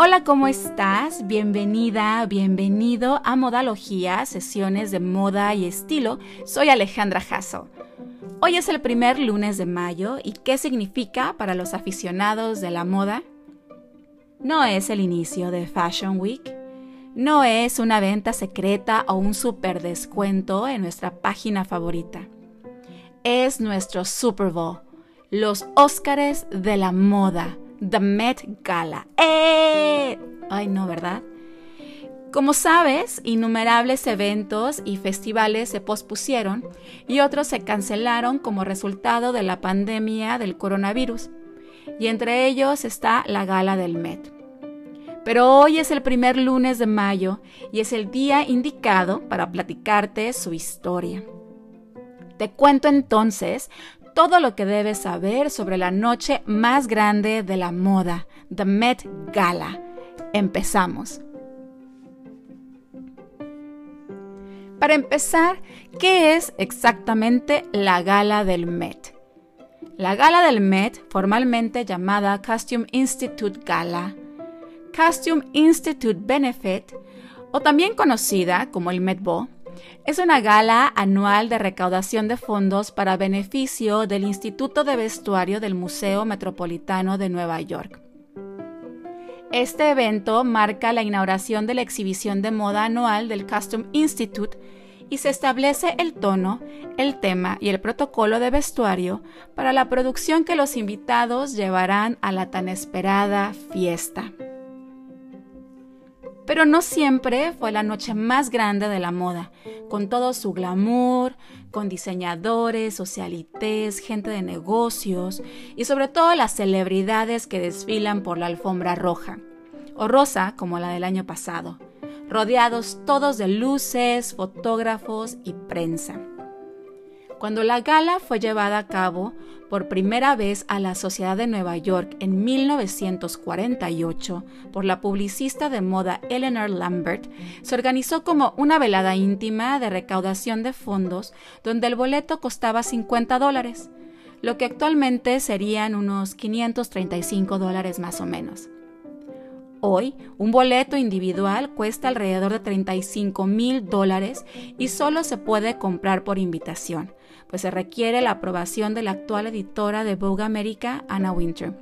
Hola, ¿cómo estás? Bienvenida, bienvenido a Modalogía, sesiones de moda y estilo. Soy Alejandra Hassel. Hoy es el primer lunes de mayo y ¿qué significa para los aficionados de la moda? No es el inicio de Fashion Week, no es una venta secreta o un super descuento en nuestra página favorita. Es nuestro Super Bowl, los Óscares de la moda The Met Gala. ¡Eh! Ay, no, ¿verdad? Como sabes, innumerables eventos y festivales se pospusieron y otros se cancelaron como resultado de la pandemia del coronavirus. Y entre ellos está la gala del Met. Pero hoy es el primer lunes de mayo y es el día indicado para platicarte su historia. Te cuento entonces todo lo que debes saber sobre la noche más grande de la moda, The Met Gala. Empezamos. Para empezar, ¿qué es exactamente la gala del Met? La gala del Met, formalmente llamada Costume Institute Gala, Costume Institute Benefit, o también conocida como el Met Ball, es una gala anual de recaudación de fondos para beneficio del Instituto de Vestuario del Museo Metropolitano de Nueva York. Este evento marca la inauguración de la exhibición de moda anual del Costume Institute y se establece el tono, el tema y el protocolo de vestuario para la producción que los invitados llevarán a la tan esperada fiesta. Pero no siempre fue la noche más grande de la moda, con todo su glamour, con diseñadores, socialites, gente de negocios y sobre todo las celebridades que desfilan por la alfombra roja, o rosa como la del año pasado, rodeados todos de luces, fotógrafos y prensa. Cuando la gala fue llevada a cabo por primera vez a la Sociedad de Nueva York en 1948 por la publicista de moda Eleanor Lambert, se organizó como una velada íntima de recaudación de fondos donde el boleto costaba 50 dólares, lo que actualmente serían unos 535 dólares más o menos. Hoy, un boleto individual cuesta alrededor de 35 mil dólares y solo se puede comprar por invitación, pues se requiere la aprobación de la actual editora de Vogue America, Anna Winter.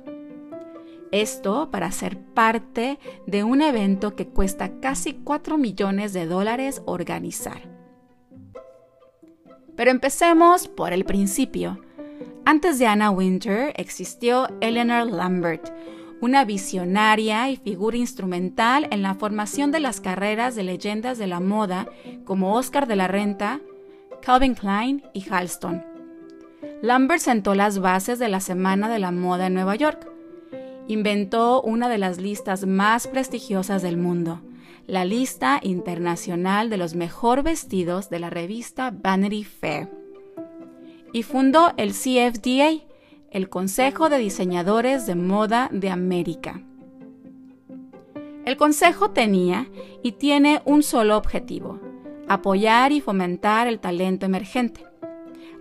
Esto para ser parte de un evento que cuesta casi 4 millones de dólares organizar. Pero empecemos por el principio. Antes de Anna Winter existió Eleanor Lambert, una visionaria y figura instrumental en la formación de las carreras de leyendas de la moda como Oscar de la Renta, Calvin Klein y Halston. Lambert sentó las bases de la Semana de la Moda en Nueva York. Inventó una de las listas más prestigiosas del mundo, la lista internacional de los mejor vestidos de la revista Vanity Fair. Y fundó el CFDA, el Consejo de Diseñadores de Moda de América. El Consejo tenía y tiene un solo objetivo, apoyar y fomentar el talento emergente.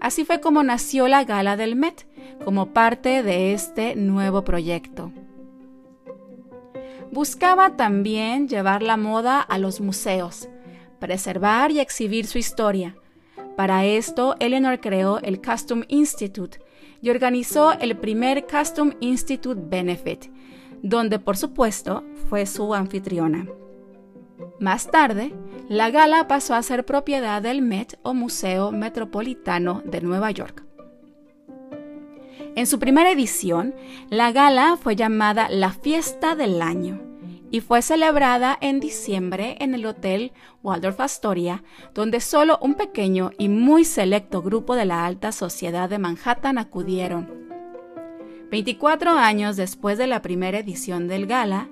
Así fue como nació la Gala del Met, como parte de este nuevo proyecto. Buscaba también llevar la moda a los museos, preservar y exhibir su historia. Para esto, Eleanor creó el Costume Institute y organizó el primer Costume Institute Benefit, donde por supuesto fue su anfitriona. Más tarde, la gala pasó a ser propiedad del Met o Museo Metropolitano de Nueva York. En su primera edición, la gala fue llamada la Fiesta del Año y fue celebrada en diciembre en el Hotel Waldorf Astoria, donde solo un pequeño y muy selecto grupo de la alta sociedad de Manhattan acudieron. 24 años después de la primera edición del gala,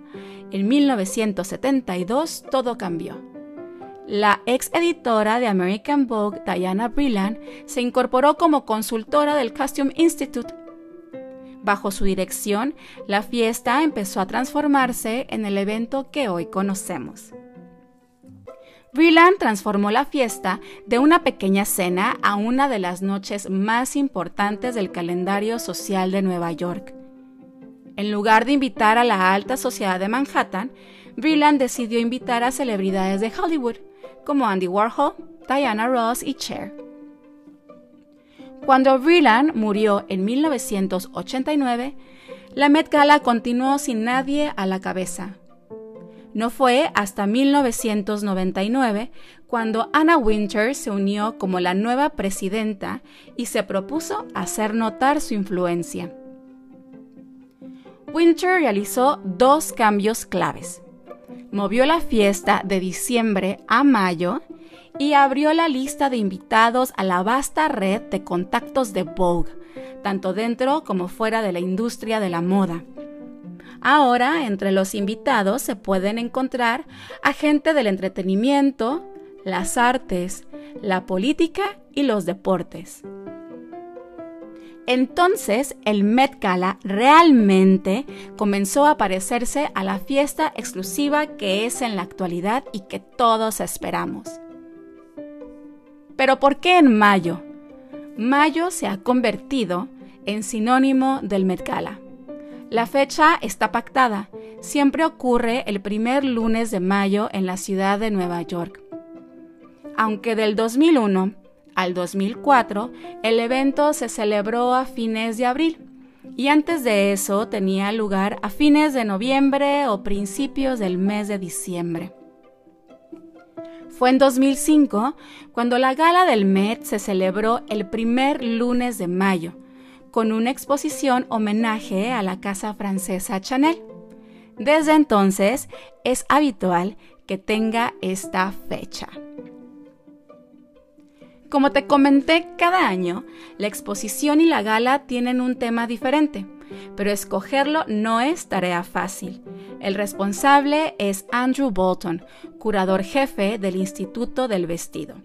en 1972 todo cambió. La ex editora de American Vogue, Diana Brilland, se incorporó como consultora del Costume Institute. Bajo su dirección, la fiesta empezó a transformarse en el evento que hoy conocemos. Brilland transformó la fiesta de una pequeña cena a una de las noches más importantes del calendario social de Nueva York. En lugar de invitar a la alta sociedad de Manhattan, Vreeland decidió invitar a celebridades de Hollywood, como Andy Warhol, Diana Ross y Cher. Cuando Vreeland murió en 1989, la Met Gala continuó sin nadie a la cabeza. No fue hasta 1999 cuando Anna Winter se unió como la nueva presidenta y se propuso hacer notar su influencia. Winter realizó dos cambios claves. Movió la fiesta de diciembre a mayo y abrió la lista de invitados a la vasta red de contactos de Vogue, tanto dentro como fuera de la industria de la moda. Ahora, entre los invitados se pueden encontrar a gente del entretenimiento, las artes, la política y los deportes. Entonces el Met Gala realmente comenzó a parecerse a la fiesta exclusiva que es en la actualidad y que todos esperamos. Pero ¿por qué en mayo? Mayo se ha convertido en sinónimo del Met Gala. La fecha está pactada. Siempre ocurre el primer lunes de mayo en la ciudad de Nueva York. Aunque del 2001 al 2004 el evento se celebró a fines de abril y antes de eso tenía lugar a fines de noviembre o principios del mes de diciembre. Fue en 2005 cuando la gala del Met se celebró el primer lunes de mayo, con una exposición homenaje a la casa francesa Chanel. Desde entonces es habitual que tenga esta fecha. Como te comenté, cada año la exposición y la gala tienen un tema diferente, pero escogerlo no es tarea fácil. El responsable es Andrew Bolton, curador jefe del Instituto del Vestido,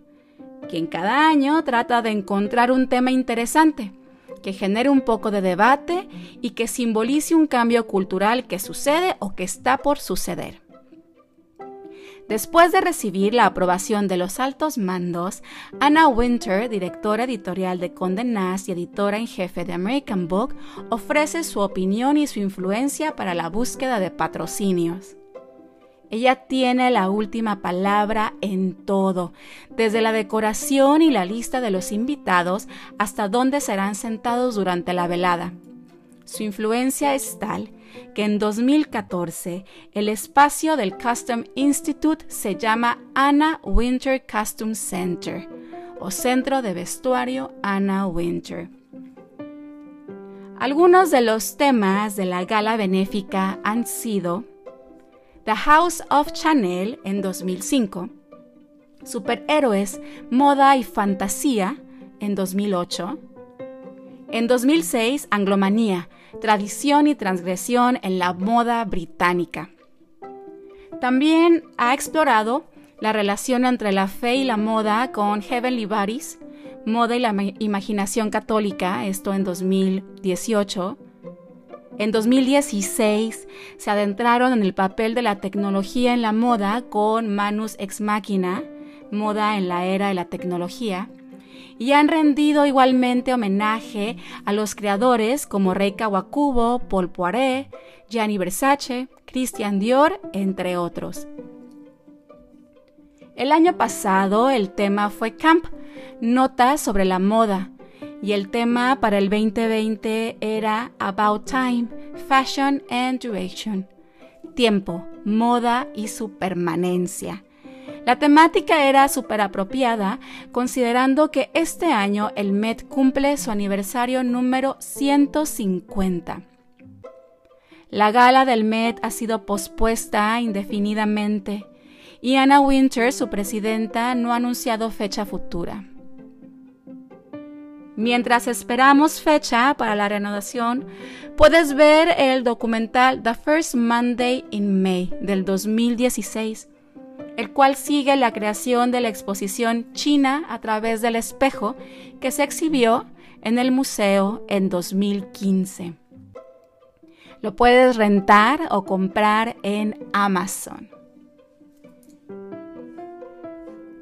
quien cada año trata de encontrar un tema interesante que genere un poco de debate y que simbolice un cambio cultural que sucede o que está por suceder. Después de recibir la aprobación de los altos mandos, Anna Winter, directora editorial de Condé Nast y editora en jefe de American Book, ofrece su opinión y su influencia para la búsqueda de patrocinios. Ella tiene la última palabra en todo, desde la decoración y la lista de los invitados hasta dónde serán sentados durante la velada. Su influencia es tal que en 2014 el espacio del Custom Institute se llama Anna Winter Custom Center o Centro de Vestuario Anna Winter. Algunos de los temas de la gala benéfica han sido The House of Chanel en 2005, Superhéroes, Moda y Fantasía en 2008, en 2006 Anglomanía, Tradición y Transgresión en la Moda Británica. También ha explorado la relación entre la fe y la moda con Heavenly Bodies, Moda y la Imaginación Católica, esto en 2018, en 2016 se adentraron en el papel de la tecnología en la moda con Manus Ex Machina, Moda en la Era de la Tecnología, y han rendido igualmente homenaje a los creadores como Rei Kawakubo, Paul Poiret, Gianni Versace, Christian Dior, entre otros. El año pasado el tema fue Camp, notas sobre la moda, y el tema para el 2020 era About Time, Fashion and Duration, tiempo, moda y su permanencia. La temática era súper apropiada considerando que este año el Met cumple su aniversario número 150. La gala del Met ha sido pospuesta indefinidamente y Anna Winter, su presidenta, no ha anunciado fecha futura. Mientras esperamos fecha para la renovación, puedes ver el documental The First Monday in May del 2016, el cual sigue la creación de la exposición China a través del espejo que se exhibió en el museo en 2015. Lo puedes rentar o comprar en Amazon.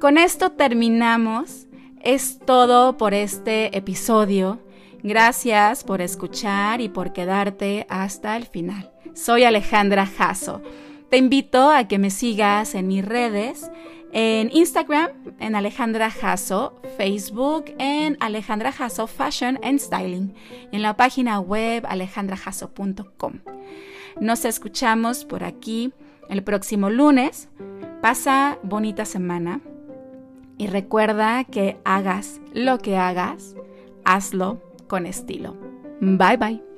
Con esto terminamos es todo por este episodio Gracias por escuchar y por quedarte hasta el final. Soy Alejandra Jasso. Te invito a que me sigas en mis redes, en Instagram, en Alejandra Jasso, Facebook, en Alejandra Jasso Fashion and Styling, y en la página web alejandrajasso.com. Nos escuchamos por aquí el próximo lunes. Pasa bonita semana y recuerda que hagas lo que hagas, hazlo con estilo. Bye bye.